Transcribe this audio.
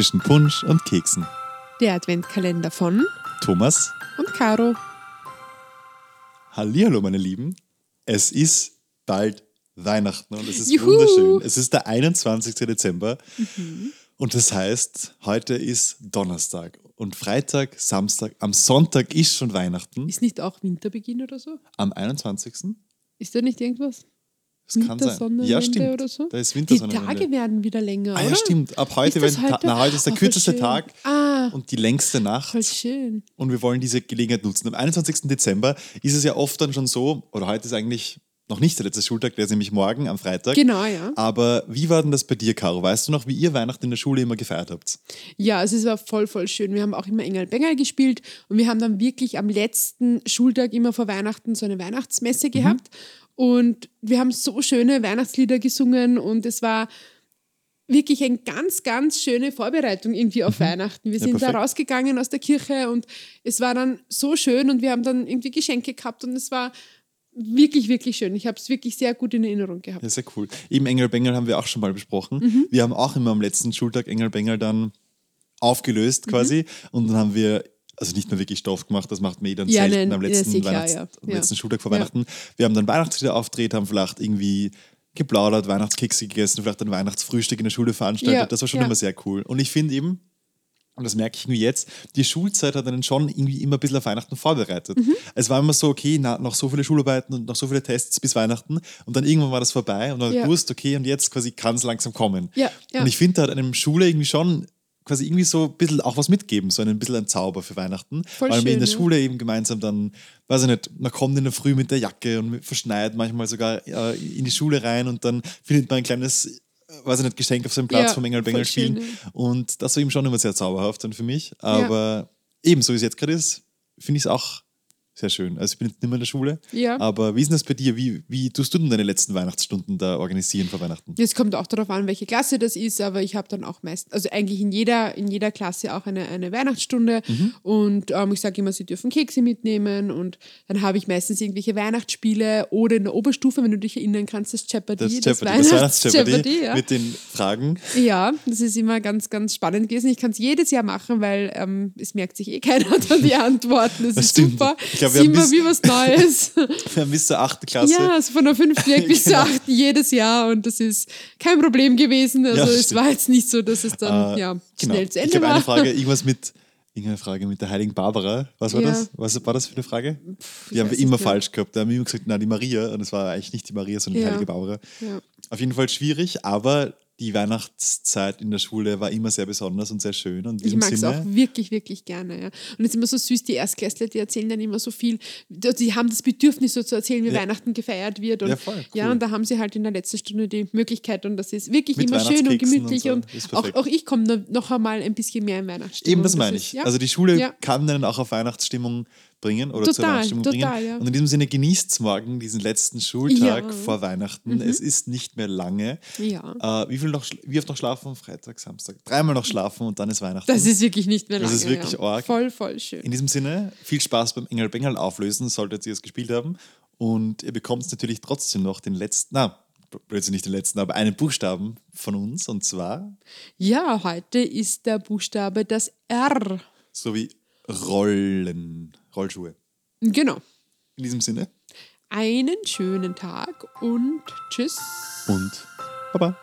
zwischen Punsch und Keksen. Der Adventkalender von Thomas, und Caro. Hallihallo meine Lieben. Es ist bald Weihnachten und es ist Juhu. wunderschön. Es ist der 21. Dezember und das heißt, heute ist Donnerstag und Freitag, Samstag, am Sonntag ist schon Weihnachten. Ist nicht auch Winterbeginn oder so? Am 21. Ist da nicht irgendwas? Das kann sein. Ja, stimmt. oder so? Da ist Die Wintersonnenwende. Tage werden wieder länger, Ah oder? ja, stimmt. Ab heute, werden heute? Na, heute ist der Oh, kürzeste. Tag Ah, und die längste Nacht. voll schön. Und wir wollen diese Gelegenheit nutzen. Am 21. Dezember ist es ja oft dann schon so, oder heute ist eigentlich noch nicht der letzte Schultag, der ist nämlich morgen am Freitag. Genau, ja. Aber wie war denn das bei dir, Caro? Weißt du noch, wie ihr Weihnachten in der Schule immer gefeiert habt? Ja, also es war voll, voll schön. Wir haben auch immer Engel Bengel gespielt und wir haben dann wirklich am letzten Schultag immer vor Weihnachten so eine Weihnachtsmesse Mhm. gehabt. Und wir haben so schöne Weihnachtslieder gesungen und es war wirklich eine ganz, ganz schöne Vorbereitung irgendwie auf Weihnachten. Wir Mhm. Ja, sind da perfekt. rausgegangen aus der Kirche und es war dann so schön und wir haben dann irgendwie Geschenke gehabt und es war wirklich, wirklich schön. Ich habe es wirklich sehr gut in Erinnerung gehabt. Ja, sehr cool. Eben Engel Bengel haben wir auch schon mal besprochen. Mhm. Wir haben auch immer am letzten Schultag Engel Bengel dann aufgelöst Mhm. quasi. Und dann haben wir, also nicht mehr wirklich Stoff gemacht, das macht eh dann Ja, selten nein, am letzten, klar, Weihnachts-, ja. am letzten Schultag vor. Weihnachten. Wir haben dann Weihnachtslieder aufgedreht, haben vielleicht irgendwie geplaudert, Weihnachtskekse gegessen, vielleicht ein Weihnachtsfrühstück in der Schule veranstaltet. Das war schon immer sehr cool. Und ich finde eben, und das merke ich irgendwie jetzt, die Schulzeit hat einen schon irgendwie immer ein bisschen auf Weihnachten vorbereitet. Mhm. Es war immer so, okay, na, noch so viele Schularbeiten und noch so viele Tests bis Weihnachten und dann irgendwann war das vorbei und man Ja. gewusst, okay, und jetzt quasi kann es langsam kommen. Ja, ja. Und ich finde, da hat einem Schule irgendwie schon quasi irgendwie so ein bisschen auch was mitgeben, so ein bisschen ein Zauber für Weihnachten. Voll weil man in der. Schule eben gemeinsam dann, weiß ich nicht, man kommt in der Früh mit der Jacke und verschneit manchmal sogar äh, in die Schule rein und dann findet man ein kleines, weiß ich nicht, Geschenk auf seinem Platz Ja, vom Engel Bengel voll schön, spielen. Und das war eben schon immer sehr zauberhaft dann für mich. Aber Ja. eben, so wie es jetzt gerade ist, finde ich es auch sehr schön. Also ich bin jetzt nicht mehr in der Schule. Ja. Aber wie ist denn das bei dir? Wie, wie tust du denn deine letzten Weihnachtsstunden da organisieren vor Weihnachten? Es kommt auch darauf an, welche Klasse das ist, aber ich habe dann auch meist, also eigentlich in jeder, in jeder Klasse auch eine, eine Weihnachtsstunde Mhm. und ähm, ich sage immer, sie dürfen Kekse mitnehmen und dann habe ich meistens irgendwelche Weihnachtsspiele oder in der Oberstufe, wenn du dich erinnern kannst, das Jeopardy, Das, das, Jeopardy, das Weihnachts- Weihnachts-Jeopardy Jeopardy, ja. mit den Fragen. ja, das ist immer ganz, ganz spannend gewesen. Ich kann es jedes Jahr machen, weil ähm, es merkt sich eh keiner dann die Antworten. Das, Das ist stimmt. super. Ich glaub, wir haben bis- wie was Neues. Wir haben bis zur achten Klasse. Ja, also von der fünften weg bis zur Genau. achten jedes Jahr und das ist kein Problem gewesen. Also Ja, es stimmt. war jetzt nicht so, dass es dann Äh, ja, genau. schnell zu Ich Ende habe war. eine Frage, irgendwas mit, irgendeine Frage mit der heiligen Barbara. Was war Ja. das? Was war das für eine Frage? ich die haben wir immer falsch gehabt. Da haben wir immer gesagt, na, die Maria. Und es war eigentlich nicht die Maria, sondern die heilige Barbara. Auf jeden Fall schwierig, aber die Weihnachtszeit in der Schule war immer sehr besonders und sehr schön. Und Ich mag es auch wirklich, wirklich gerne. Ja. Und es ist immer so süß, die Erstklässler, die erzählen dann immer so viel. Die haben das Bedürfnis, so zu erzählen, wie Ja. Weihnachten gefeiert wird. Und, Ja, voll, ja, cool. und da haben sie halt in der letzten Stunde die Möglichkeit. Und das ist wirklich Mit immer schön und gemütlich. und Und, so. Ist auch, auch ich komme noch- einmal ein bisschen mehr in Weihnachtsstimmung. Eben das Und meine ist- ich. ja. Also die Schule Ja. kann einen auch auf Weihnachtsstimmung bringen oder zur Total, Weihnachtsstimmung total, bringen. ja. Und in diesem Sinne genießt morgen diesen letzten Schultag Ja. Mhm. vor Weihnachten. Es ist nicht mehr lange. Ja. Äh, wie, viel noch, wie oft noch schlafen Freitag, Samstag? Dreimal noch schlafen und dann ist Weihnachten. Das ist wirklich nicht mehr Das lange. ist wirklich ja. arg. Voll, voll schön. in diesem Sinne, viel Spaß beim Engel Bengel auflösen, solltet ihr es gespielt haben. Und ihr bekommt natürlich trotzdem noch den letzten, na, plötzlich nicht den letzten, aber einen Buchstaben von uns. Und zwar Ja, heute ist der Buchstabe das R. so wie Rollen, Rollschuhe. Genau. In diesem Sinne Einen schönen Tag und tschüss. und Baba.